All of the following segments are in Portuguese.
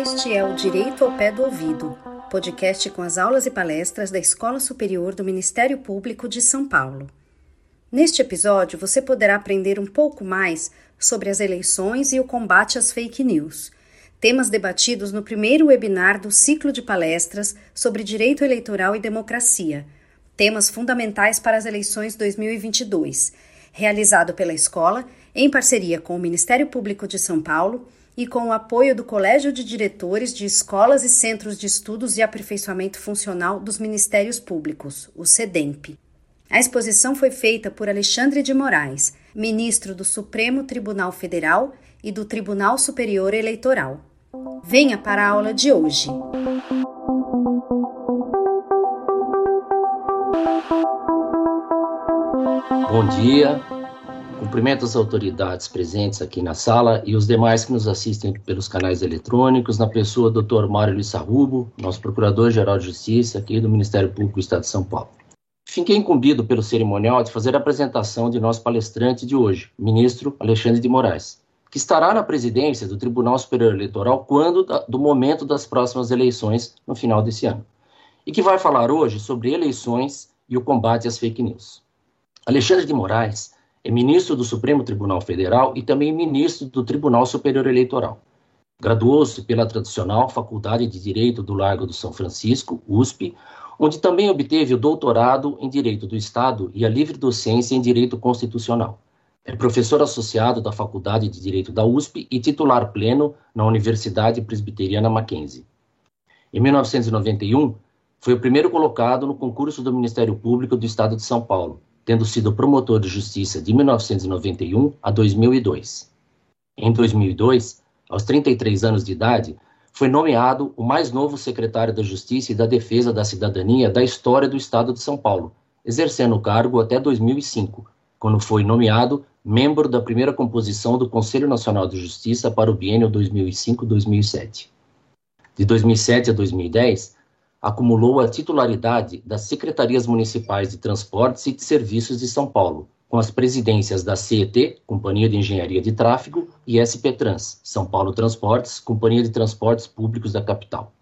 Este é o Direito ao Pé do Ouvido, podcast com as aulas e palestras da Escola Superior do Ministério Público de São Paulo. Neste episódio, você poderá aprender um pouco mais sobre as eleições e o combate às fake news, temas debatidos no primeiro webinar do ciclo de palestras sobre direito eleitoral e democracia, temas fundamentais para as eleições 2022, realizado pela escola em parceria com o Ministério Público de São Paulo e com o apoio do Colégio de Diretores de Escolas e Centros de Estudos e Aperfeiçoamento Funcional dos Ministérios Públicos, o SEDEMP. A exposição foi feita por Alexandre de Moraes, ministro do Supremo Tribunal Federal e do Tribunal Superior Eleitoral. Venha para a aula de hoje. Bom dia, Cumprimento as autoridades presentes aqui na sala e os demais que nos assistem pelos canais eletrônicos, na pessoa do Dr. Mário Luiz Sarrubo, nosso Procurador-Geral de Justiça aqui do Ministério Público do Estado de São Paulo. Fiquei incumbido pelo cerimonial de fazer a apresentação de nosso palestrante de hoje, ministro Alexandre de Moraes, que estará na presidência do Tribunal Superior Eleitoral quando do momento das próximas eleições no final desse ano, e que vai falar hoje sobre eleições e o combate às fake news. Alexandre de Moraes é ministro do Supremo Tribunal Federal e também ministro do Tribunal Superior Eleitoral. Graduou-se pela tradicional Faculdade de Direito do Largo do São Francisco, USP, onde também obteve o doutorado em Direito do Estado e a livre docência em Direito Constitucional. É professor associado da Faculdade de Direito da USP e titular pleno na Universidade Presbiteriana Mackenzie. Em 1991, foi o primeiro colocado no concurso do Ministério Público do Estado de São Paulo, tendo sido promotor de justiça de 1991 a 2002. Em 2002, aos 33 anos de idade, foi nomeado o mais novo secretário da Justiça e da Defesa da Cidadania da história do Estado de São Paulo, exercendo o cargo até 2005, quando foi nomeado membro da primeira composição do Conselho Nacional de Justiça para o biênio 2005-2007. De 2007 a 2010, acumulou a titularidade das Secretarias Municipais de Transportes e de Serviços de São Paulo, com as presidências da CET, Companhia de Engenharia de Tráfego, e SP Trans, São Paulo Transportes, Companhia de Transportes Públicos da capital.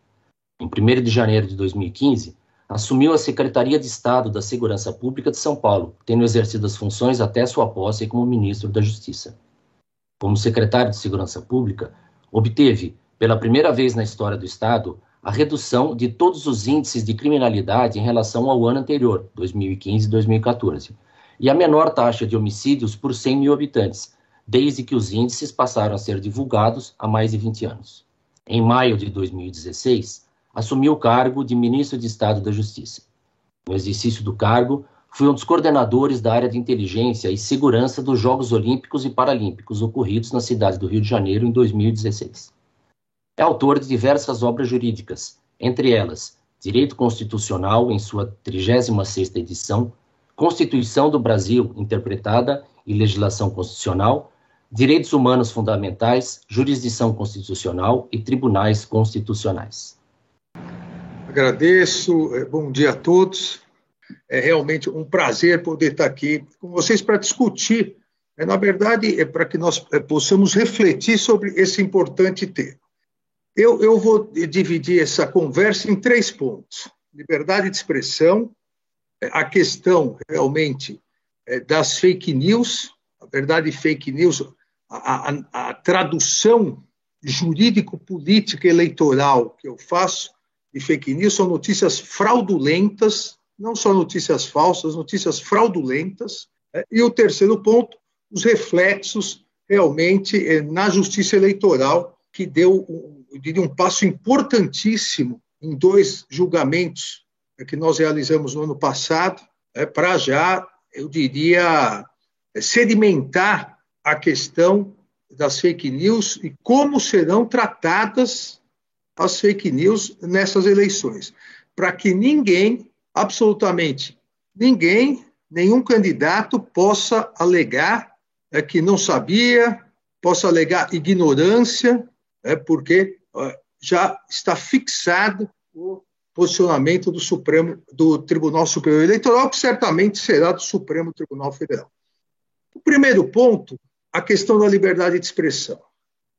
Em 1 de janeiro de 2015, assumiu a Secretaria de Estado da Segurança Pública de São Paulo, tendo exercido as funções até sua posse como ministro da Justiça. Como secretário de Segurança Pública, obteve, pela primeira vez na história do Estado, a redução de todos os índices de criminalidade em relação ao ano anterior, 2015 e 2014, e a menor taxa de homicídios por 100 mil habitantes, desde que os índices passaram a ser divulgados há mais de 20 anos. Em maio de 2016, assumiu o cargo de Ministro de Estado da Justiça. No exercício do cargo, foi um dos coordenadores da área de inteligência e segurança dos Jogos Olímpicos e Paralímpicos ocorridos na cidade do Rio de Janeiro em 2016. É autor de diversas obras jurídicas, entre elas Direito Constitucional, em sua 36ª edição, Constituição do Brasil, interpretada e legislação constitucional, Direitos Humanos Fundamentais, Jurisdição Constitucional e Tribunais Constitucionais. Agradeço, é, bom dia a todos. É realmente um prazer poder estar aqui com vocês para discutir, é, na verdade, é para que nós possamos refletir sobre esse importante tema. Eu, eu vou dividir essa conversa em três pontos: liberdade de expressão, a questão realmente é, das fake news, a verdade fake news, a, a, a tradução jurídico-política eleitoral que eu faço de fake news são notícias fraudulentas, não só notícias falsas, notícias fraudulentas. É, e o terceiro ponto, os reflexos realmente é, na justiça eleitoral, que deu eu diria, um passo importantíssimo em dois julgamentos que nós realizamos no ano passado, é, para já, eu diria, sedimentar a questão das fake news e como serão tratadas as fake news nessas eleições, para que ninguém, absolutamente ninguém, nenhum candidato possa alegar é, que não sabia, possa alegar ignorância, é, porque já está fixado o posicionamento do Supremo, do Tribunal Superior Eleitoral, que certamente será do Supremo Tribunal Federal. O primeiro ponto, a questão da liberdade de expressão.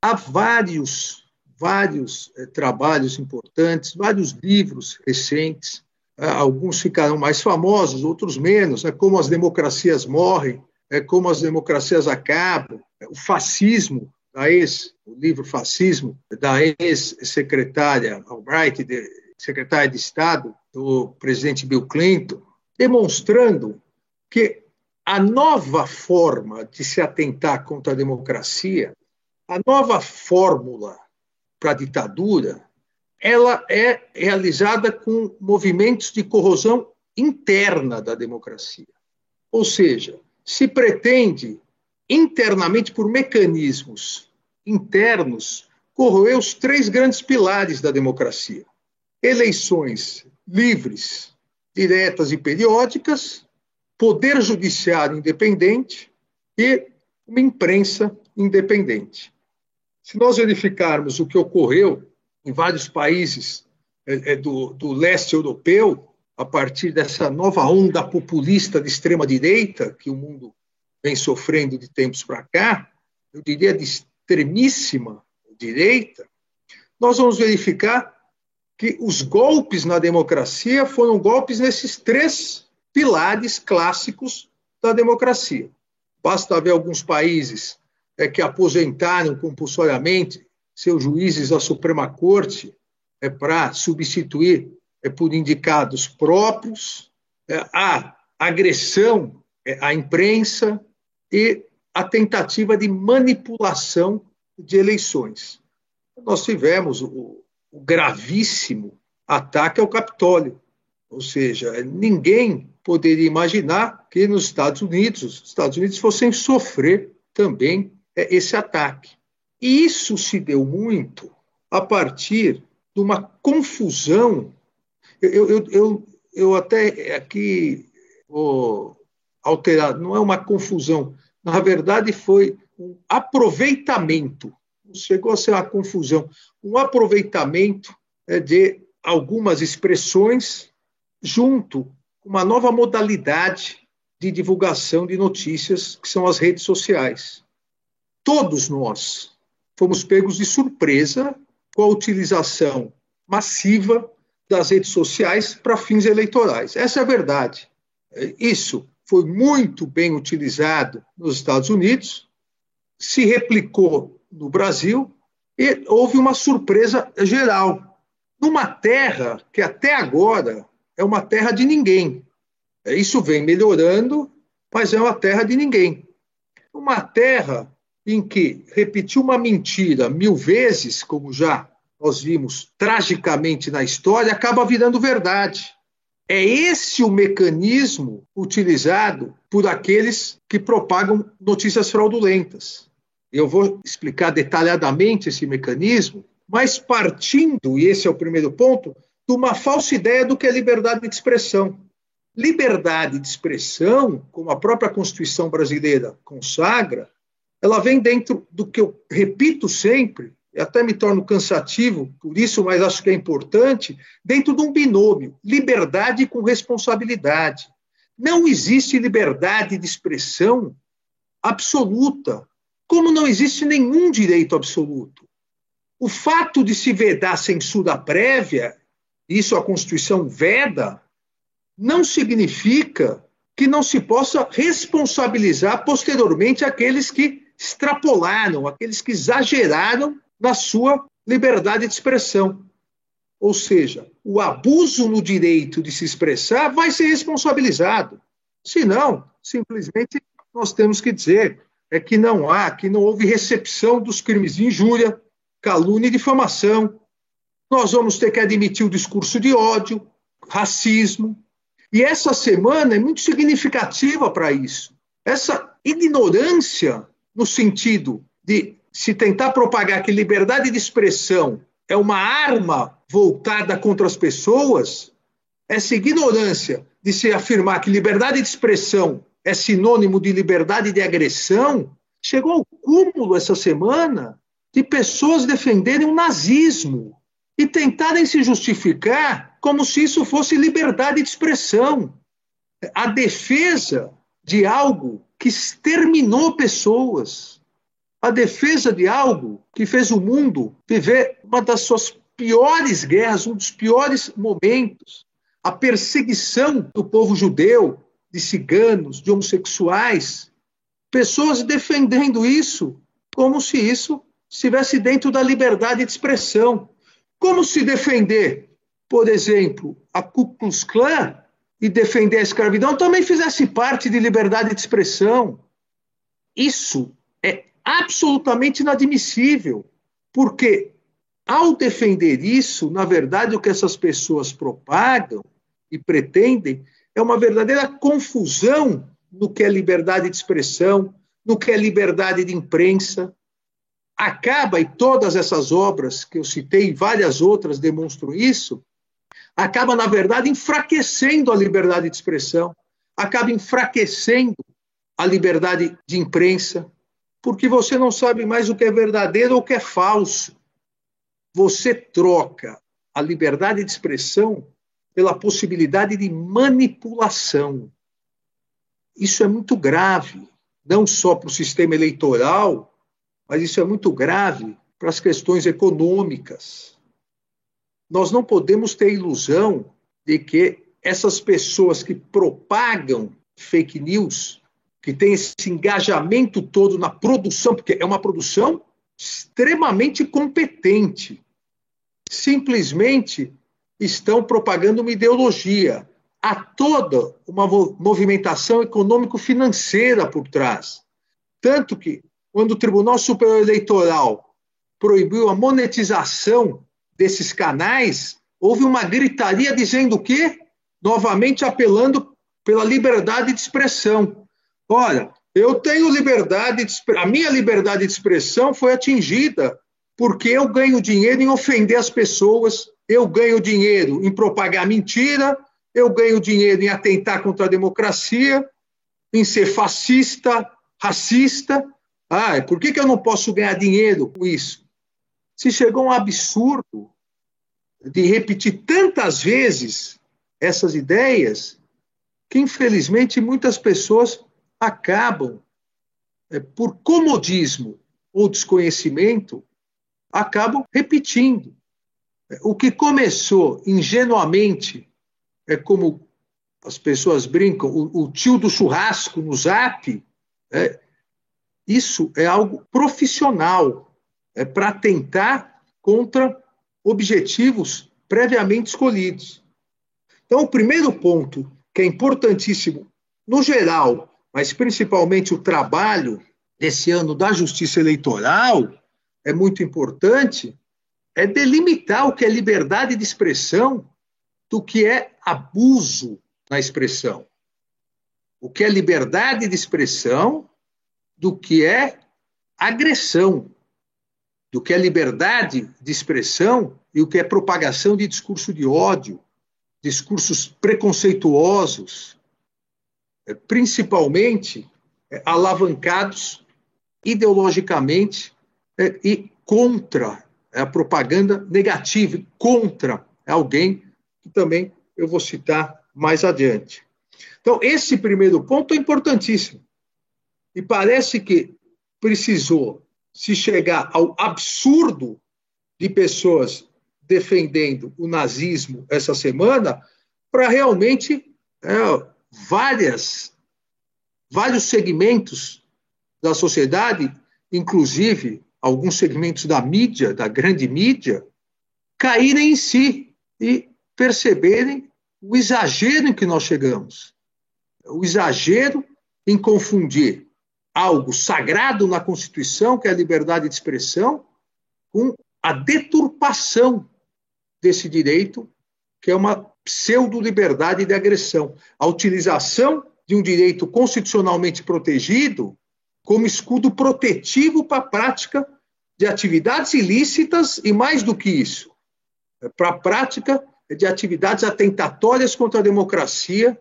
Há vários, vários eh, trabalhos importantes, vários livros recentes, eh, alguns ficaram mais famosos, outros menos, né, como as democracias morrem, é, como as democracias acabam, o fascismo, da ex, o livro Fascismo, da ex-secretária Albright, de, secretária de Estado do presidente Bill Clinton, demonstrando que a nova forma de se atentar contra a democracia, a nova fórmula para a ditadura, ela é realizada com movimentos de corrosão interna da democracia. Ou seja, se pretende internamente por mecanismos internos corroer os três grandes pilares da democracia: eleições livres, diretas e periódicas, poder judiciário independente e uma imprensa independente. Se nós verificarmos o que ocorreu em vários países é, é, do, do leste europeu, a partir dessa nova onda populista de extrema-direita que o mundo vem sofrendo de tempos para cá, eu diria de extremíssima direita, nós vamos verificar que os golpes na democracia foram golpes nesses três pilares clássicos da democracia. Basta ver alguns países é, que aposentaram compulsoriamente seus juízes da Suprema Corte é, para substituir é, por indicados próprios, é, a agressão é, à imprensa e a tentativa de manipulação de eleições. Nós tivemos o, o gravíssimo ataque ao Capitólio, ou seja, ninguém poderia imaginar que nos Estados Unidos, os Estados Unidos fossem sofrer também é, esse ataque. E isso se deu muito a partir de uma confusão eu, eu, eu, eu até aqui vou alterar, não é uma confusão, na verdade foi um aproveitamento, chegou a ser uma confusão, um aproveitamento é, de algumas expressões junto com uma nova modalidade de divulgação de notícias, que são as redes sociais. Todos nós fomos pegos de surpresa com a utilização massiva das redes sociais para fins eleitorais. Essa é a verdade. Isso foi muito bem utilizado nos Estados Unidos, se replicou no Brasil e houve uma surpresa geral. Numa terra que até agora é uma terra de ninguém. Isso vem melhorando, mas é uma terra de ninguém. Uma terra em que repetir uma mentira mil vezes, como já nós vimos tragicamente na história, acaba virando verdade. É esse o mecanismo utilizado por aqueles que propagam notícias fraudulentas. Eu vou explicar detalhadamente esse mecanismo, mas partindo, e esse é o primeiro ponto, de uma falsa ideia do que é liberdade de expressão. Liberdade de expressão, como a própria Constituição brasileira consagra, ela vem dentro do que eu repito sempre, até me torno cansativo por isso, mas acho que é importante, dentro de um binômio, liberdade com responsabilidade. Não existe liberdade de expressão absoluta, como não existe nenhum direito absoluto. O fato de se vedar censura prévia, isso a Constituição veda, não significa que não se possa responsabilizar posteriormente aqueles que extrapolaram, aqueles que exageraram na sua liberdade de expressão. Ou seja, o abuso no direito de se expressar vai ser responsabilizado. Se não, simplesmente nós temos que dizer é que não há, que não houve recepção dos crimes de injúria, calúnia e difamação. Nós vamos ter que admitir o discurso de ódio, racismo. E essa semana é muito significativa para isso. Essa ignorância no sentido de se tentar propagar que liberdade de expressão é uma arma voltada contra as pessoas, essa ignorância de se afirmar que liberdade de expressão é sinônimo de liberdade de agressão, chegou ao cúmulo essa semana de pessoas defenderem o nazismo. e tentarem se justificar como se isso fosse liberdade de expressão, a defesa de algo que exterminou pessoas, a defesa de algo que fez o mundo viver uma das suas piores guerras, um dos piores momentos, a perseguição do povo judeu, de ciganos, de homossexuais, pessoas defendendo isso como se isso estivesse dentro da liberdade de expressão. Como se defender, por exemplo, a Ku Klux Klan e defender a escravidão também fizesse parte de liberdade de expressão. Isso absolutamente inadmissível, porque ao defender isso, na verdade, o que essas pessoas propagam e pretendem é uma verdadeira confusão no que é liberdade de expressão, no que é liberdade de imprensa. Acaba, e todas essas obras que eu citei, e várias outras demonstram isso, acaba, na verdade, enfraquecendo a liberdade de expressão, acaba enfraquecendo a liberdade de imprensa, porque você não sabe mais o que é verdadeiro ou o que é falso. Você troca a liberdade de expressão pela possibilidade de manipulação. Isso é muito grave, não só para o sistema eleitoral, mas isso é muito grave para as questões econômicas nós não podemos ter ilusão de que essas pessoas que propagam fake news, que têm esse engajamento todo na produção, porque é uma produção extremamente competente, simplesmente estão propagando uma ideologia. Há toda uma movimentação econômico-financeira por trás. Tanto que, quando o Tribunal Superior Eleitoral proibiu a monetização desses canais, houve uma gritaria dizendo o quê? Novamente apelando pela liberdade de expressão. Olha, eu tenho liberdade de a minha liberdade de expressão foi atingida porque eu ganho dinheiro em ofender as pessoas, eu ganho dinheiro em propagar mentira, eu ganho dinheiro em atentar contra a democracia, em ser fascista, racista. Ah, por que, que eu não posso ganhar dinheiro com isso? se chegou um absurdo de repetir tantas vezes essas ideias que, infelizmente, muitas pessoas acabam, é, por comodismo ou desconhecimento, acabam repetindo. O que começou ingenuamente, é como as pessoas brincam, o, o tio do churrasco no zap, é, isso é algo profissional, é, para tentar contra objetivos previamente escolhidos. Então, o primeiro ponto, que é importantíssimo no geral, mas principalmente o trabalho desse ano da justiça eleitoral, é muito importante, é delimitar o que é liberdade de expressão do que é abuso na expressão. O que é liberdade de expressão do que é agressão do que é liberdade de expressão e o que é propagação de discurso de ódio, discursos preconceituosos, principalmente é, alavancados ideologicamente é, e contra a propaganda negativa, contra alguém que também eu vou citar mais adiante. Então, esse primeiro ponto é importantíssimo. E parece que precisou se chegar ao absurdo de pessoas defendendo o nazismo essa semana, para realmente é, várias, vários segmentos da sociedade, inclusive alguns segmentos da mídia, da grande mídia, caírem em si e perceberem o exagero em que nós chegamos. O exagero em confundir algo sagrado na Constituição, que é a liberdade de expressão, com a deturpação desse direito, que é uma pseudo-liberdade de agressão. A utilização de um direito constitucionalmente protegido como escudo protetivo para a prática de atividades ilícitas e, mais do que isso, para a prática de atividades atentatórias contra a democracia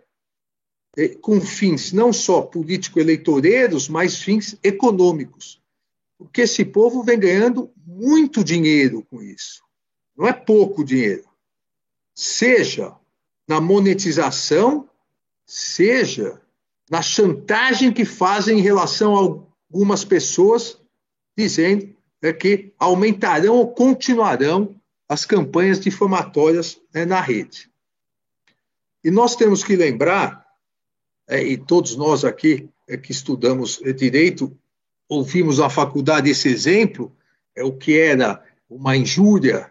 é, com fins não só político-eleitoreiros, mas fins econômicos. Porque esse povo vem ganhando muito dinheiro com isso. não é pouco dinheiro, seja na monetização, seja na chantagem que fazem em relação a algumas pessoas, dizendo é, que aumentarão ou continuarão as campanhas difamatórias né, na rede. E nós temos que lembrar, é, e todos nós aqui é, que estudamos é, direito, ouvimos na faculdade esse exemplo, é o que era uma injúria,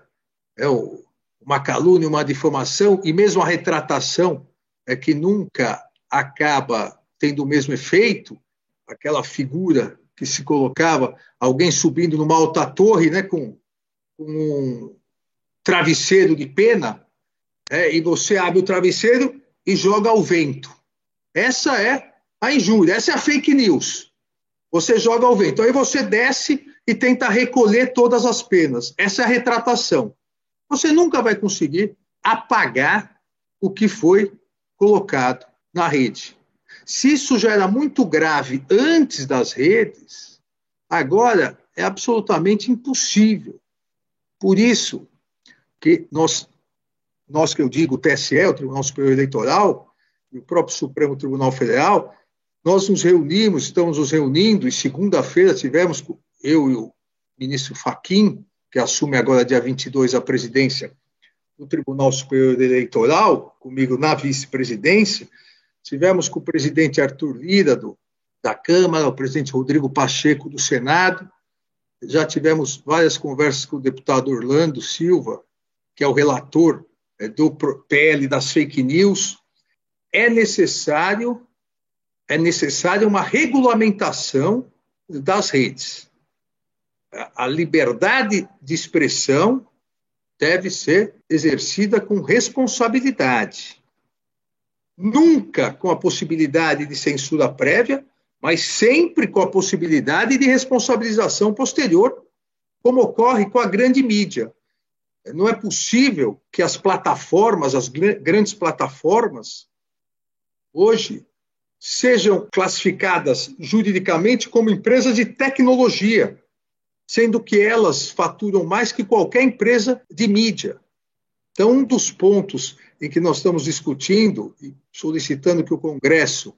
é o, uma calúnia, uma difamação, e mesmo a retratação, é que nunca acaba tendo o mesmo efeito, aquela figura que se colocava, alguém subindo numa alta torre, né, com, com um travesseiro de pena, é, e você abre o travesseiro e joga ao vento. Essa é a injúria, essa é a fake news. Você joga ao vento. Aí você desce e tenta recolher todas as penas. Essa é a retratação. Você nunca vai conseguir apagar o que foi colocado na rede. Se isso já era muito grave antes das redes, agora é absolutamente impossível. Por isso que nós, nós que eu digo, o TSE, o Tribunal Superior Eleitoral, e o próprio Supremo Tribunal Federal, nós nos reunimos, estamos nos reunindo, e segunda-feira tivemos, eu e o ministro Faquim, que assume agora, dia 22, a presidência do Tribunal Superior Eleitoral, comigo na vice-presidência, tivemos com o presidente Arthur Lira, do, da Câmara, o presidente Rodrigo Pacheco, do Senado, já tivemos várias conversas com o deputado Orlando Silva, que é o relator é, do PL das fake news. É necessário é necessária uma regulamentação das redes. A liberdade de expressão deve ser exercida com responsabilidade. Nunca com a possibilidade de censura prévia, mas sempre com a possibilidade de responsabilização posterior, como ocorre com a grande mídia. Não é possível que as plataformas, as grandes plataformas, hoje sejam classificadas juridicamente como empresas de tecnologia, sendo que elas faturam mais que qualquer empresa de mídia. Então, um dos pontos em que nós estamos discutindo e solicitando que o Congresso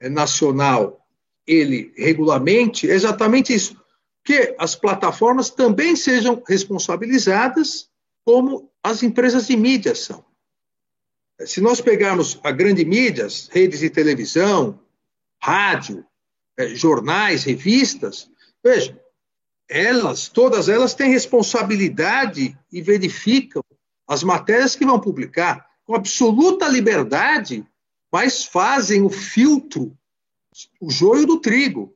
Nacional ele regulamente é exatamente isso, que as plataformas também sejam responsabilizadas como as empresas de mídia são. Se nós pegarmos a grande mídias, redes de televisão, rádio, é, jornais, revistas, veja, elas, todas elas têm responsabilidade e verificam as matérias que vão publicar com absoluta liberdade, mas fazem o filtro, o joio do trigo.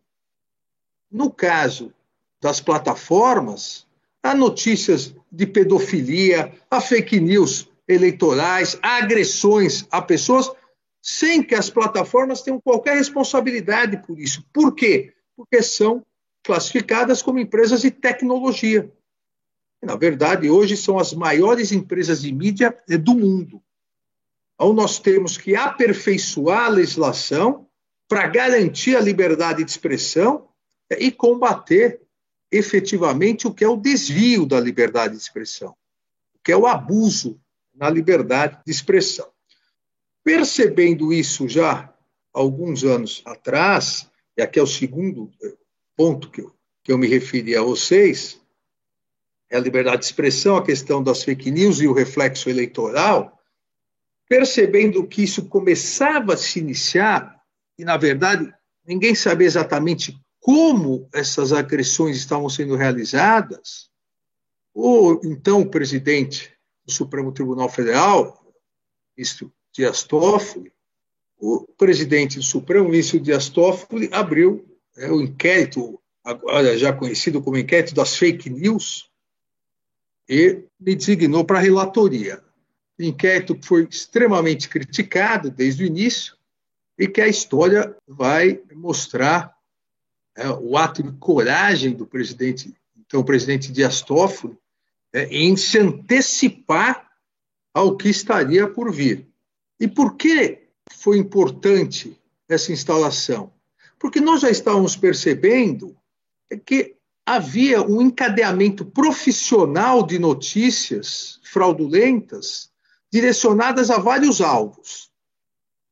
No caso das plataformas, há notícias de pedofilia, há fake news eleitorais, agressões a pessoas, sem que as plataformas tenham qualquer responsabilidade por isso. Por quê? Porque são classificadas como empresas de tecnologia. Na verdade, hoje são as maiores empresas de mídia do mundo. Então, nós temos que aperfeiçoar a legislação para garantir a liberdade de expressão e combater efetivamente o que é o desvio da liberdade de expressão, o que é o abuso na liberdade de expressão. Percebendo isso já alguns anos atrás, e aqui é o segundo ponto que eu, que eu me referi a vocês, é a liberdade de expressão, a questão das fake news e o reflexo eleitoral, percebendo que isso começava a se iniciar, e na verdade ninguém sabia exatamente como essas agressões estavam sendo realizadas, o então presidente do Supremo Tribunal Federal, ministro Dias Toffoli, o presidente do Supremo, ministro Dias Toffoli, abriu é, o inquérito, agora já conhecido como inquérito das fake news, e me designou para a relatoria. Inquérito foi extremamente criticado desde o início e que a história vai mostrar é, o ato de coragem do presidente, então presidente Dias Toffoli, é, em se antecipar ao que estaria por vir. E por que foi importante essa instalação? Porque nós já estávamos percebendo que havia um encadeamento profissional de notícias fraudulentas direcionadas a vários alvos.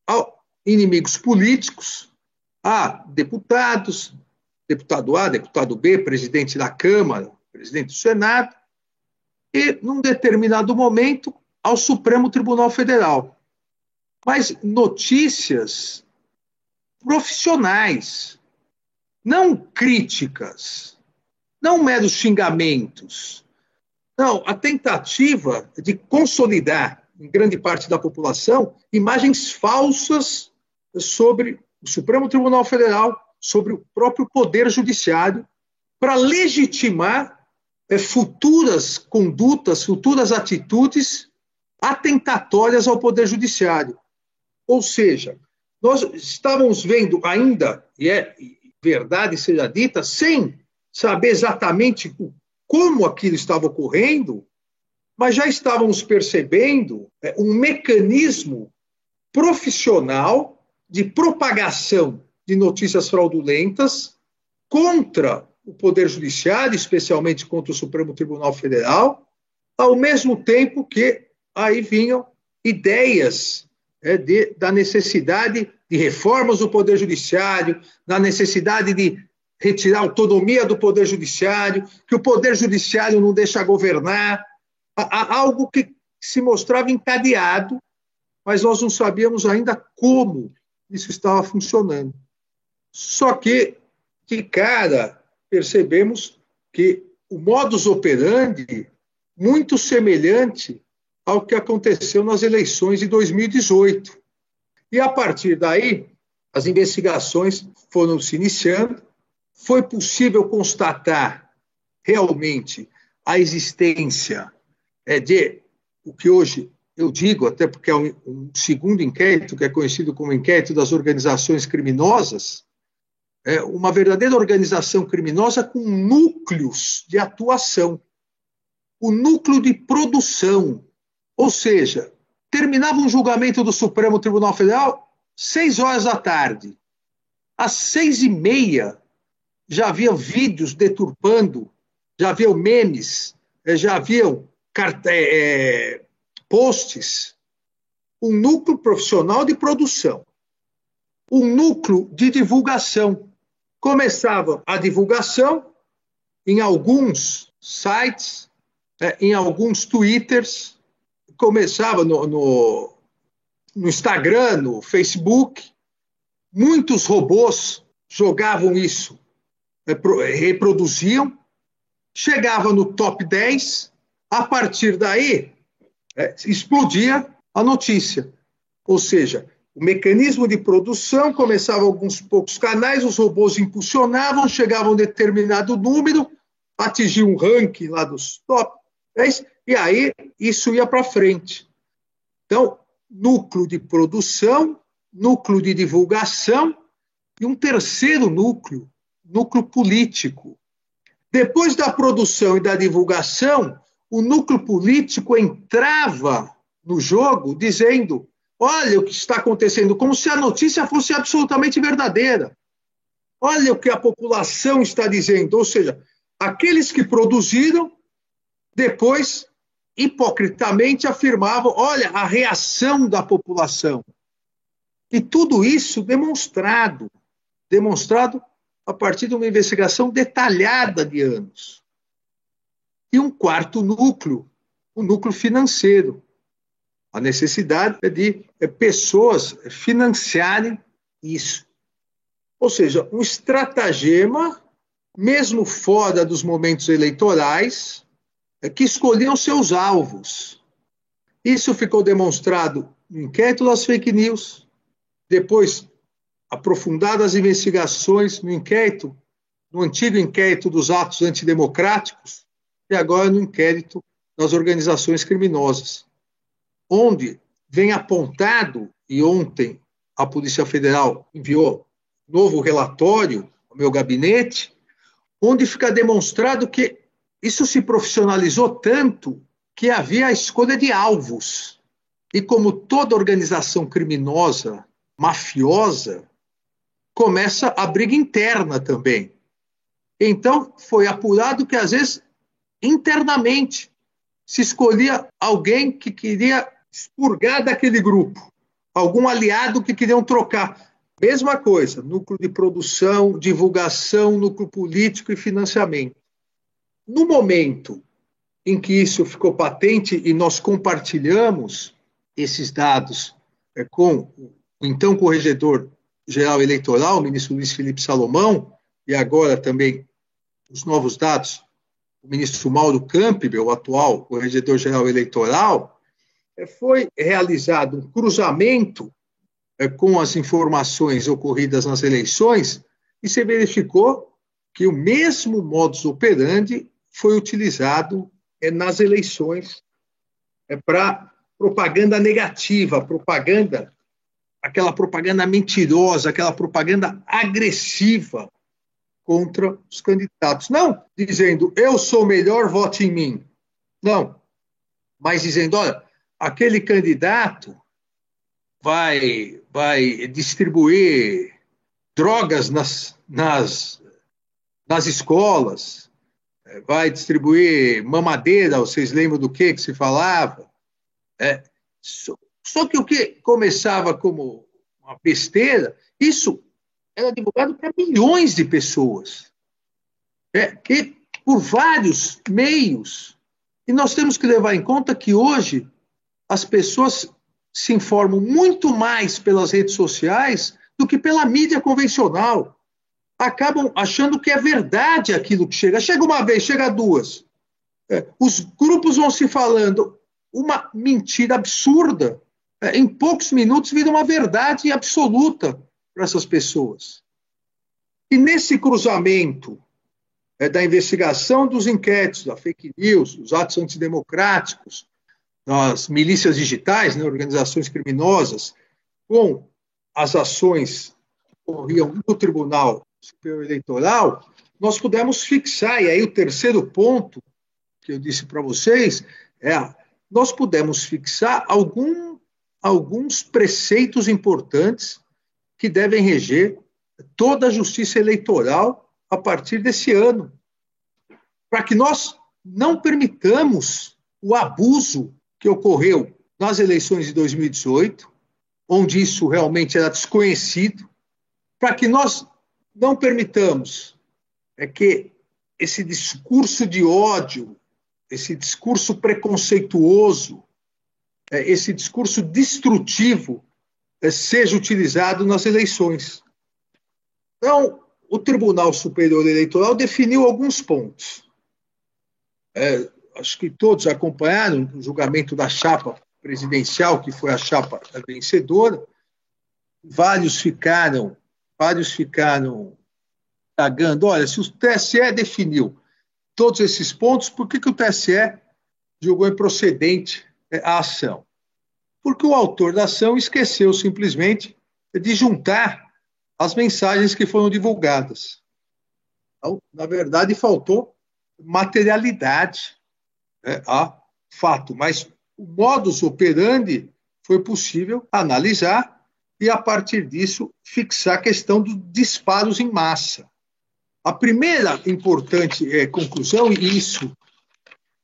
A inimigos políticos, a deputados, deputado A, deputado B, presidente da Câmara, presidente do Senado, e, num determinado momento, ao Supremo Tribunal Federal. Mas notícias profissionais, não críticas, não meros xingamentos. Não, a tentativa de consolidar, em grande parte da população, imagens falsas sobre o Supremo Tribunal Federal, sobre o próprio Poder Judiciário, para legitimar é, futuras condutas, futuras atitudes atentatórias ao Poder Judiciário. Ou seja, nós estávamos vendo ainda, e é verdade seja dita, sem saber exatamente como aquilo estava ocorrendo, mas já estávamos percebendo é, um mecanismo profissional de propagação de notícias fraudulentas contra o Poder Judiciário, especialmente contra o Supremo Tribunal Federal, ao mesmo tempo que aí vinham ideias é, de, da necessidade de reformas do Poder Judiciário, da necessidade de retirar a autonomia do Poder Judiciário, que o Poder Judiciário não deixa governar, algo que se mostrava encadeado, mas nós não sabíamos ainda como isso estava funcionando. Só que, de cara, percebemos que o modus operandi muito semelhante ao que aconteceu nas eleições de 2018. E a partir daí, as investigações foram se iniciando, foi possível constatar realmente a existência é, de o que hoje eu digo, até porque é um, um segundo inquérito, que é conhecido como inquérito das organizações criminosas, é uma verdadeira organização criminosa com núcleos de atuação, o núcleo de produção, ou seja, terminava um julgamento do Supremo Tribunal Federal seis horas da tarde. Às seis e meia já havia vídeos deturpando, já havia memes, eh, já haviam é, posts. Um núcleo profissional de produção, um núcleo de divulgação. Começava a divulgação em alguns sites, em alguns twitters, começava no, no, no Instagram, no Facebook, muitos robôs jogavam isso, é, reproduziam, chegava no top 10, a partir daí é, explodia a notícia. Ou seja, o mecanismo de produção começava alguns poucos canais, os robôs impulsionavam, chegavam a um determinado número, atingiam um ranking lá dos top 10, e aí isso ia para frente. Então, núcleo de produção, núcleo de divulgação e um terceiro núcleo, núcleo político. Depois da produção e da divulgação, o núcleo político entrava no jogo dizendo: olha o que está acontecendo, como se a notícia fosse absolutamente verdadeira. Olha o que a população está dizendo. Ou seja, aqueles que produziram depois hipocritamente afirmavam: olha, a reação da população. E tudo isso demonstrado, demonstrado a partir de uma investigação detalhada de anos. E um quarto núcleo, o núcleo financeiro. A necessidade de é, pessoas financiarem isso. Ou seja, um estratagema, mesmo fora dos momentos eleitorais, é que escolhiam seus alvos. Isso ficou demonstrado no inquérito das fake news, depois aprofundadas investigações no inquérito, no antigo inquérito dos atos antidemocráticos, e agora no inquérito das organizações criminosas, onde vem apontado, e ontem a Polícia Federal enviou novo relatório ao meu gabinete, onde fica demonstrado que isso se profissionalizou tanto que havia a escolha de alvos. E como toda organização criminosa, mafiosa, começa a briga interna também. Então, foi apurado que, às vezes, internamente, se escolhia alguém que queria expurgar daquele grupo, algum aliado que queriam trocar. Mesma coisa, núcleo de produção, divulgação, núcleo político e financiamento. No momento em que isso ficou patente e nós compartilhamos esses dados é, com o então corregedor geral eleitoral, o ministro Luiz Felipe Salomão, e agora também os novos dados, o ministro Mauro Campbell, o atual corregedor geral eleitoral, é, foi realizado um cruzamento é, com as informações ocorridas nas eleições e se verificou que o mesmo modus operandi foi utilizado é, nas eleições é, para propaganda negativa, propaganda, aquela propaganda mentirosa, aquela propaganda agressiva contra os candidatos. Não dizendo eu sou melhor, vote em mim. Não. Mas dizendo, olha, aquele candidato vai, vai distribuir drogas nas, nas, nas escolas, vai distribuir mamadeira, vocês lembram do que, que se falava? É, só, só que o que começava como uma besteira, isso era divulgado para milhões de pessoas, é, que por vários meios. E nós temos que levar em conta que hoje as pessoas se informam muito mais pelas redes sociais do que pela mídia convencional acabam achando que é verdade aquilo que chega. Chega uma vez, chega duas. É, os grupos vão se falando uma mentira absurda. É, em poucos minutos vira uma verdade absoluta para essas pessoas. E nesse cruzamento é, da investigação dos inquéritos, da fake news, dos atos antidemocráticos, das milícias digitais, né, organizações criminosas, com as ações que ocorriam no Tribunal Superior Eleitoral, nós pudemos fixar, e aí o terceiro ponto que eu disse para vocês é nós pudemos fixar algum, alguns preceitos importantes que devem reger toda a justiça eleitoral a partir desse ano, para que nós não permitamos o abuso que ocorreu nas eleições de 2018, onde isso realmente era desconhecido, para que nós não permitamos é que esse discurso de ódio, esse discurso preconceituoso, é, esse discurso destrutivo é, seja utilizado nas eleições. Então, o Tribunal Superior Eleitoral definiu alguns pontos. É, acho que todos acompanharam o julgamento da chapa presidencial, que foi a chapa vencedora. Vários ficaram vários ficaram tagando, olha, se o TSE definiu todos esses pontos, por que, que o TSE julgou improcedente a ação? Porque o autor da ação esqueceu simplesmente de juntar as mensagens que foram divulgadas. Então, na verdade, faltou materialidade é, a fato, mas o modus operandi foi possível analisar e, a partir disso, fixar a questão dos disparos em massa. A primeira importante é, conclusão, e isso,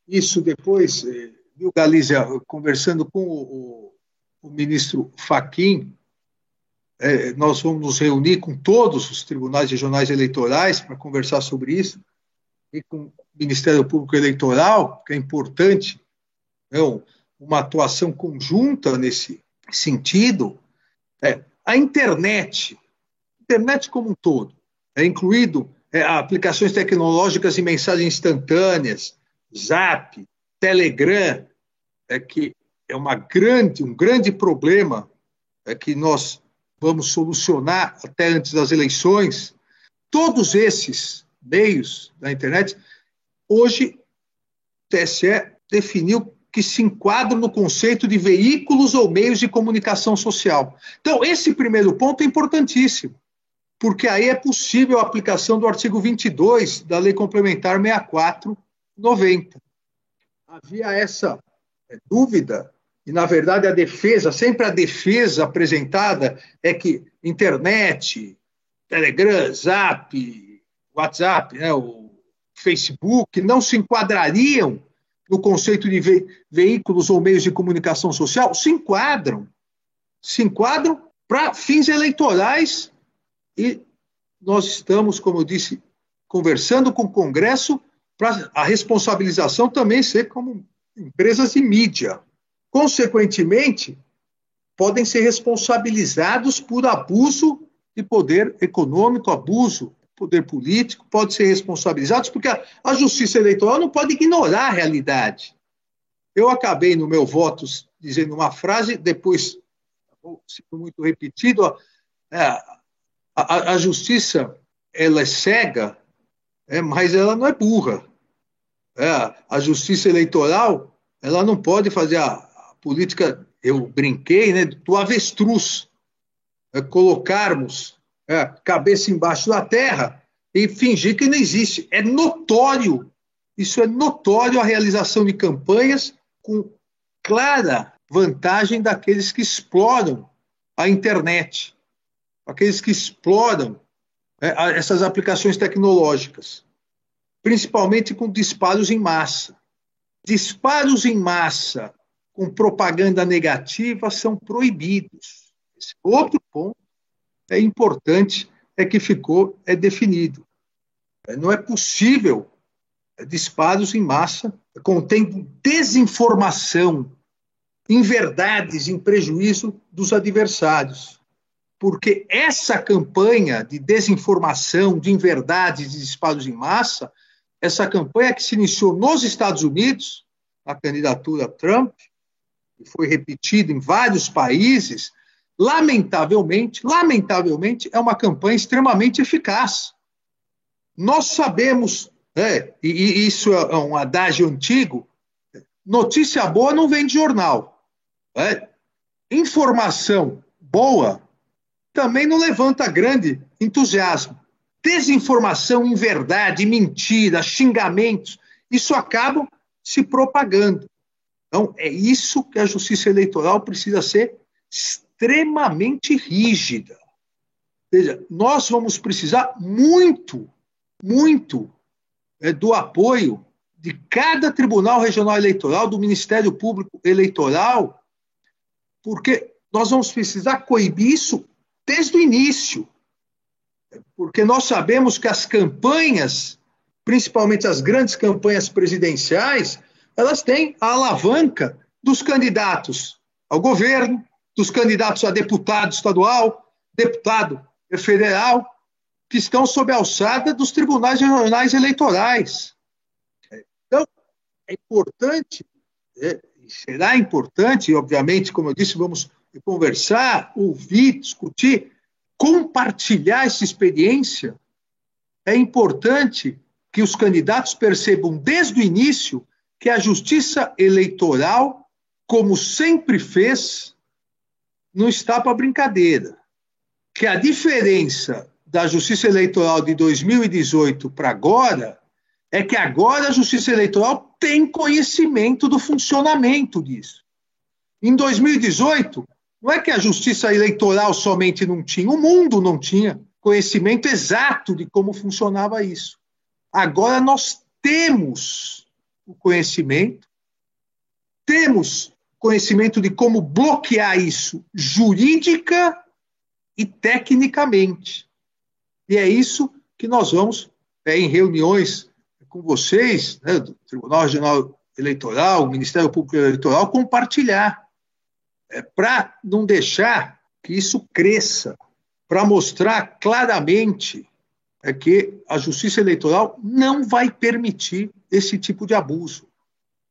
isso depois, é, viu, Galícia, conversando com o, o, o ministro Faquim, é, nós vamos nos reunir com todos os tribunais regionais eleitorais para conversar sobre isso, e com o Ministério Público Eleitoral, que é importante, é, uma atuação conjunta nesse sentido, é, a internet, internet como um todo, é incluído é, aplicações tecnológicas e mensagens instantâneas, Zap, Telegram, é que é uma grande, um grande problema é que nós vamos solucionar até antes das eleições. Todos esses meios da internet, hoje o TSE definiu que se enquadram no conceito de veículos ou meios de comunicação social. Então, esse primeiro ponto é importantíssimo, porque aí é possível a aplicação do artigo 22 da Lei Complementar 6490. Havia essa é, dúvida, e na verdade a defesa, sempre a defesa apresentada é que internet, Telegram, Zap, WhatsApp, né, o Facebook, não se enquadrariam no conceito de ve veículos ou meios de comunicação social? Se enquadram. Se enquadram para fins eleitorais e nós estamos, como eu disse, conversando com o Congresso para a responsabilização também ser como empresas de mídia. Consequentemente, podem ser responsabilizados por abuso de poder econômico, abuso poder político, podem ser responsabilizados porque a, a justiça eleitoral não pode ignorar a realidade. Eu acabei no meu voto dizendo uma frase, depois, muito repetido, é, a, a, justiça ela é cega, é, mas ela não é burra. É, a justiça eleitoral ela não pode fazer a, a política eu brinquei, né, do avestruz, é, colocarmos é, cabeça embaixo da terra e fingir que não existe. É notório, isso é notório a realização de campanhas com clara vantagem daqueles que exploram a internet, aqueles que exploram é, essas aplicações tecnológicas, principalmente com disparos em massa. Disparos em massa com propaganda negativa são proibidos. Esse outro ponto é importante, é que ficou é definido. Não é possível é, disparos em massa contendo desinformação, inverdades em prejuízo dos adversários. Porque essa campanha de desinformação, de inverdades, de disparos em massa, essa campanha que se iniciou nos Estados Unidos, a candidatura Trump, e foi repetido em vários países, lamentavelmente, lamentavelmente, é uma campanha extremamente eficaz. Nós sabemos, né, e, isso é um adágio antigo, notícia boa não vem de jornal. Né? Informação boa também não levanta grande entusiasmo. Desinformação, inverdade, mentira, xingamentos, isso acaba se propagando. Então, é isso que a justiça eleitoral precisa ser extremamente rígida. Veja, nós vamos precisar muito, muito é, do apoio de cada Tribunal Regional Eleitoral, do Ministério Público Eleitoral, porque nós vamos precisar coibir isso desde o início. Porque nós sabemos que as campanhas, principalmente as grandes campanhas presidenciais, elas têm a alavanca dos candidatos ao governo, dos candidatos a deputado estadual, deputado federal, que estão sob a alçada dos tribunais regionais eleitorais. Então, é importante, é, será importante, obviamente, como eu disse, vamos conversar, ouvir, discutir, compartilhar essa experiência. É importante que os candidatos percebam desde o início que a justiça eleitoral, como sempre fez, não está para brincadeira. Que a diferença da justiça eleitoral de 2018 para agora é que agora a justiça eleitoral tem conhecimento do funcionamento disso. Em 2018, não é que a justiça eleitoral somente não tinha, o mundo não tinha conhecimento exato de como funcionava isso. Agora nós temos o conhecimento, temos conhecimento de como bloquear isso jurídica e tecnicamente. E é isso que nós vamos, é, em reuniões com vocês, né, do Tribunal Regional Eleitoral, Ministério Público Eleitoral, compartilhar, é, para não deixar que isso cresça, para mostrar claramente é que a Justiça Eleitoral não vai permitir esse tipo de abuso.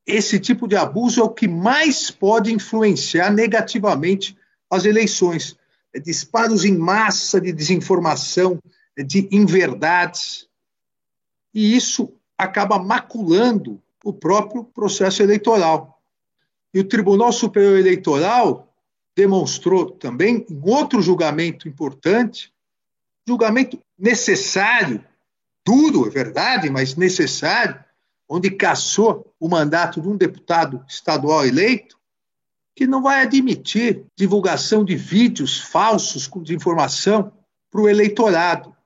Esse tipo de abuso é o que mais pode influenciar negativamente as eleições. É disparos em massa de desinformação, é de inverdades. E isso acaba maculando o próprio processo eleitoral. E o Tribunal Superior Eleitoral demonstrou também, em outro julgamento importante, julgamento necessário, duro, é verdade, mas necessário, onde caçou o mandato de um deputado estadual eleito, que não vai admitir divulgação de vídeos falsos de informação para o eleitorado.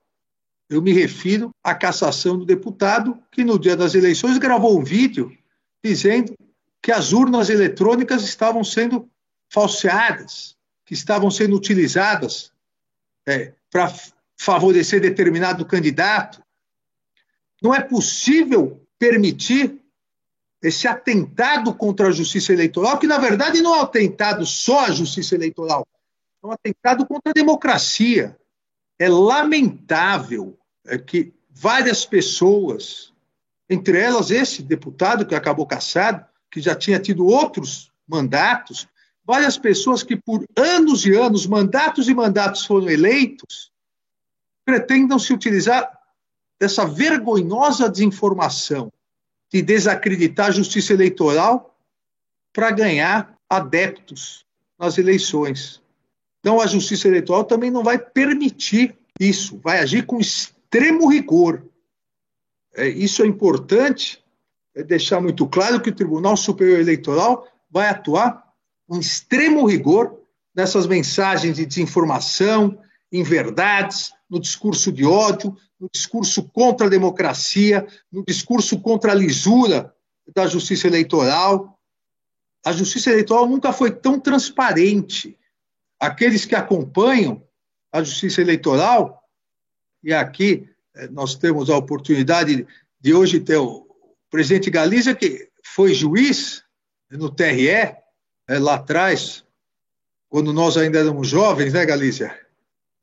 Eu me refiro à cassação do deputado que, no dia das eleições, gravou um vídeo dizendo que as urnas eletrônicas estavam sendo falseadas, que estavam sendo utilizadas é, para favorecer determinado candidato. Não é possível permitir esse atentado contra a justiça eleitoral, que na verdade não é um atentado só à justiça eleitoral, é um atentado contra a democracia. É lamentável é, que várias pessoas, entre elas esse deputado que acabou caçado, que já tinha tido outros mandatos, várias pessoas que por anos e anos, mandatos e mandatos foram eleitos, pretendam se utilizar dessa vergonhosa desinformação de desacreditar a justiça eleitoral para ganhar adeptos nas eleições. Então, a justiça eleitoral também não vai permitir isso, vai agir com extremo rigor. É, isso é importante, é deixar muito claro que o Tribunal Superior Eleitoral vai atuar com extremo rigor nessas mensagens de desinformação, inverdades, no discurso de ódio, no discurso contra a democracia, no discurso contra a lisura da justiça eleitoral. A justiça eleitoral nunca foi tão transparente. Aqueles que acompanham a justiça eleitoral, e aqui eh, nós temos a oportunidade de hoje ter o presidente Galiza, que foi juiz no TRE, eh, lá atrás, quando nós ainda éramos jovens, né, Galícia?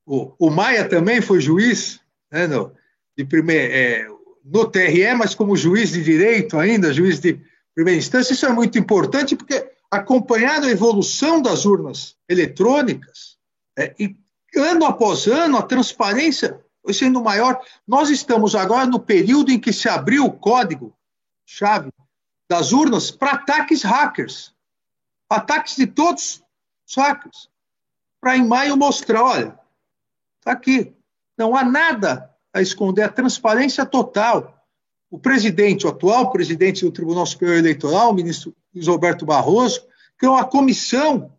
O, o Maia também foi juiz né, no, de primeir, é, no TRE, mas como juiz de direito ainda, juiz de primeira instância. Isso é muito importante porque acompanhar a evolução das urnas eletrônicas é, e ano após ano a transparência foi sendo maior. Nós estamos agora no período em que se abriu o código chave das urnas para ataques hackers, ataques de todos os hackers, para em maio mostrar, olha, está aqui, não há nada a esconder, a transparência total. O presidente, o atual presidente do Tribunal Superior Eleitoral, o ministro Luiz Roberto Barroso, criou uma comissão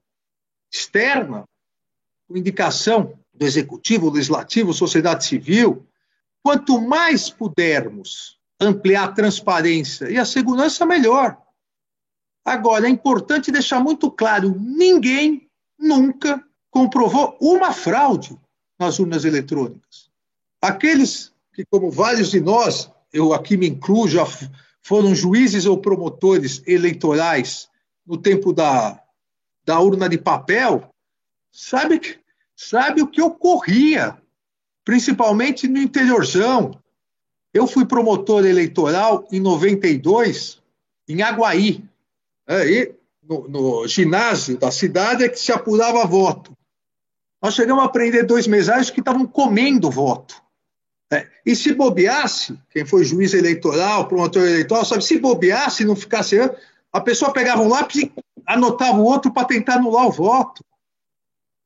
externa, com indicação do Executivo, Legislativo, sociedade civil. Quanto mais pudermos ampliar a transparência e a segurança, melhor. Agora, é importante deixar muito claro: ninguém nunca comprovou uma fraude nas urnas eletrônicas. Aqueles que, como vários de nós, eu aqui me incluo, já foram juízes ou promotores eleitorais no tempo da, da urna de papel, sabe, sabe o que ocorria, principalmente no interiorzão. Eu fui promotor eleitoral em 92, em Aguaí. Aí, no, no ginásio da cidade é que se apurava voto. Nós chegamos a aprender dois mesários que estavam comendo voto. É, e se bobeasse, quem foi juiz eleitoral, promotor eleitoral, sabe, se bobeasse, não ficasse. A pessoa pegava um lápis e anotava o outro para tentar anular o voto.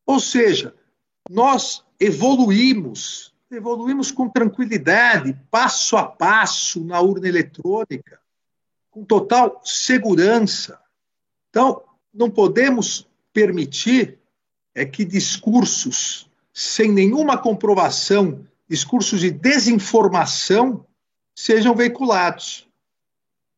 Ou seja, nós evoluímos, evoluímos com tranquilidade, passo a passo na urna eletrônica, com total segurança. Então, não podemos permitir é que discursos sem nenhuma comprovação, discursos de desinformação, sejam veiculados.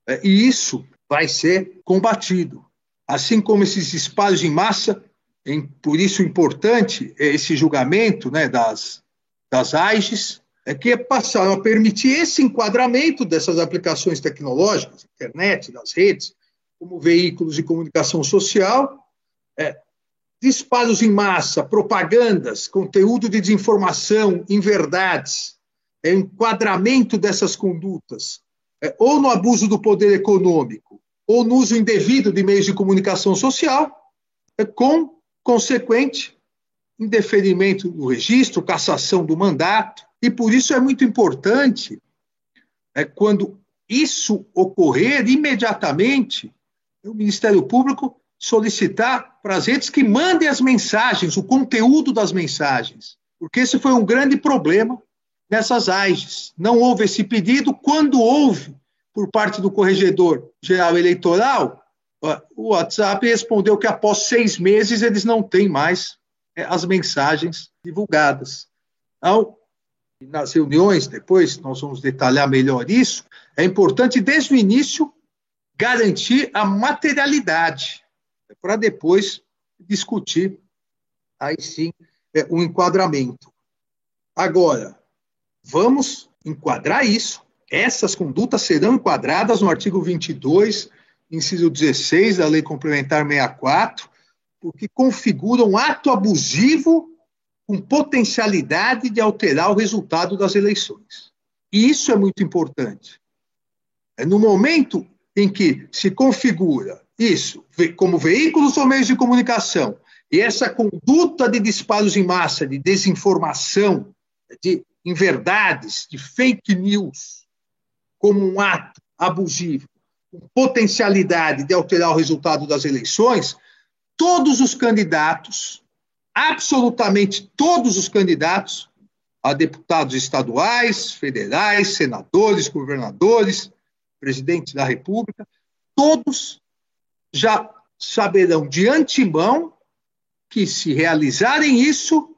É, e isso vai ser combatido. Assim como esses espalhos em massa, em, por isso importante é esse julgamento né, das, das AIGES, é que passaram a permitir esse enquadramento dessas aplicações tecnológicas, internet, das redes, como veículos de comunicação social, é, disparos em massa, propagandas, conteúdo de desinformação, inverdades, é, enquadramento dessas condutas, é, ou no abuso do poder econômico, ou no uso indevido de meios de comunicação social, é, com consequente indeferimento do registro, cassação do mandato, e por isso é muito importante, é, quando isso ocorrer imediatamente, o Ministério Público solicitar para as redes que mandem as mensagens, o conteúdo das mensagens, porque esse foi um grande problema nessas AIGs. Não houve esse pedido. Quando houve, por parte do Corregedor Geral Eleitoral, o WhatsApp respondeu que após seis meses eles não têm mais é, as mensagens divulgadas. Então, nas reuniões, depois nós vamos detalhar melhor isso, é importante desde o início garantir a materialidade, para depois discutir, aí sim, é, o enquadramento. Agora, vamos enquadrar isso. Essas condutas serão enquadradas no artigo 22, inciso 16 da Lei Complementar 64, porque configuram ato abusivo com potencialidade de alterar o resultado das eleições. E isso é muito importante. É no momento em que se configura isso. Como veículos ou meios de comunicação. E essa conduta de disparos em massa, de desinformação, de inverdades, de fake news, como um ato abusivo, com potencialidade de alterar o resultado das eleições, todos os candidatos absolutamente todos os candidatos a deputados estaduais, federais, senadores, governadores, presidente da República, todos já saberão de antemão que, se realizarem isso,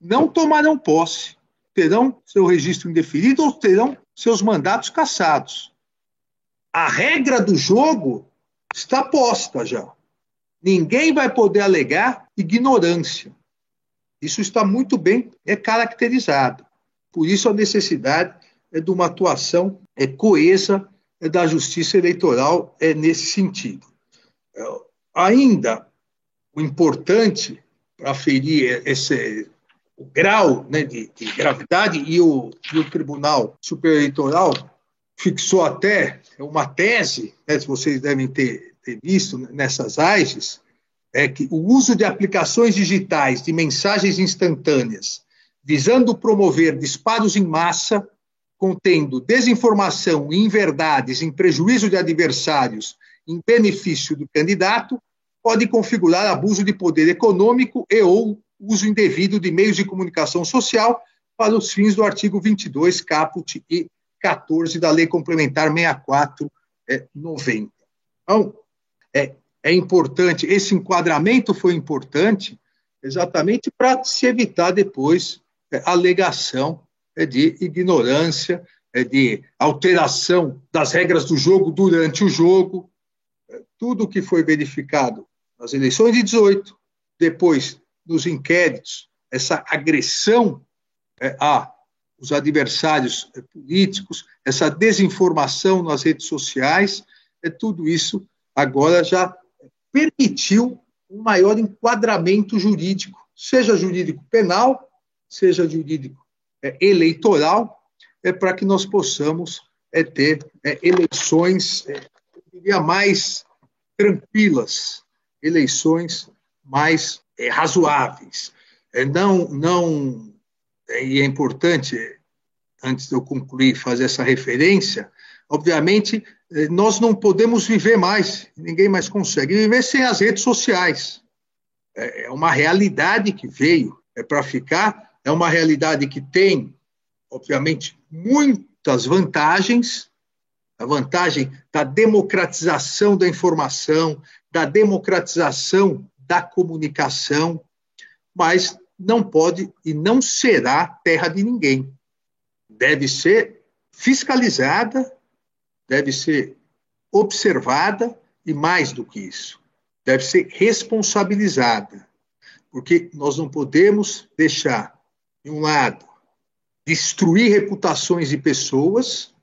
não tomarão posse, terão seu registro indeferido ou terão seus mandatos cassados. A regra do jogo está posta já. Ninguém vai poder alegar ignorância. Isso está muito bem é caracterizado. Por isso a necessidade é de uma atuação é coesa é da justiça eleitoral é nesse sentido. Ainda o importante para ferir esse o grau né, de, de, gravidade e o, e o Tribunal Superior Eleitoral fixou até uma tese, né, vocês devem ter, ter visto nessas AIGES, é que o uso de aplicações digitais de mensagens instantâneas, visando promover disparos em massa, contendo desinformação e inverdades em prejuízo de adversários em benefício do candidato, pode configurar abuso de poder econômico e ou uso indevido de meios de comunicação social para os fins do artigo 22, caput e 14 da Lei Complementar 6490. É, então, é, é importante, esse enquadramento foi importante exatamente para se evitar depois é, alegação é, de ignorância, é, de alteração das regras do jogo durante o jogo. Tudo o que foi verificado nas eleições de 18, depois nos inquéritos, essa agressão é, a os adversários é, políticos, essa desinformação nas redes sociais, é tudo isso agora já permitiu um maior enquadramento jurídico, seja jurídico penal, seja jurídico é, eleitoral, é, para que nós possamos é, ter é, eleições, é, eu diria, mais tranquilas, eleições mais é, razoáveis. não, não, e é importante, antes de eu concluir, fazer essa referência, obviamente, eh, nós não podemos viver mais, ninguém mais consegue viver sem as redes sociais. É, é uma realidade que veio, é para ficar, é uma realidade que tem, obviamente, muitas vantagens, a vantagem da democratização da informação, da democratização da comunicação, mas não pode e não será terra de ninguém. Deve ser fiscalizada deve ser observada e, mais do que isso, deve ser responsabilizada, porque nós não podemos deixar, de um lado, destruir reputações de pessoas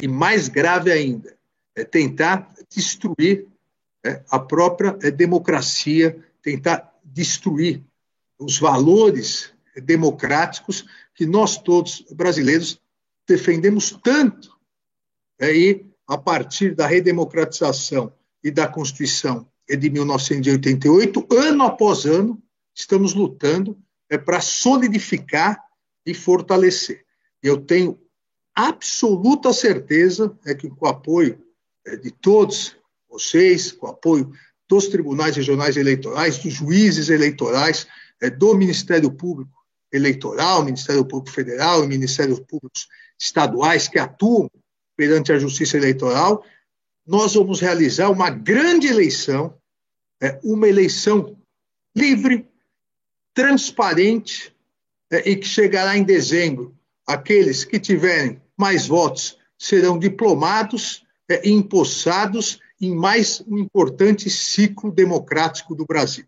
e, mais grave ainda, é tentar destruir é, a própria é, democracia, tentar destruir os valores democráticos que nós todos brasileiros defendemos tanto. É, e a partir da redemocratização e da Constituição de 1988, ano após ano, estamos lutando para solidificar e fortalecer. Eu tenho absoluta certeza é que com o apoio é, de todos vocês, com o apoio dos tribunais regionais eleitorais, dos juízes eleitorais, é, do Ministério Público Eleitoral, Ministério Público Federal e Ministérios Públicos Estaduais que atuam perante a Justiça Eleitoral, nós vamos realizar uma grande eleição, é, uma eleição livre, transparente e que chegará em dezembro aqueles que tiverem mais votos serão diplomados é, empossados em mais um importante ciclo democrático do Brasil.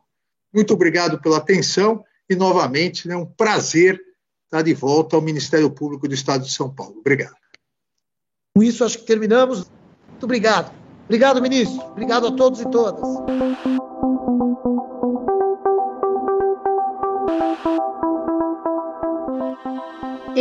Muito obrigado pela atenção e, novamente, é um prazer estar de volta ao Ministério Público do Estado de São Paulo. Obrigado. Com isso, acho que terminamos. Muito obrigado. Obrigado, ministro. Obrigado a todos e todas.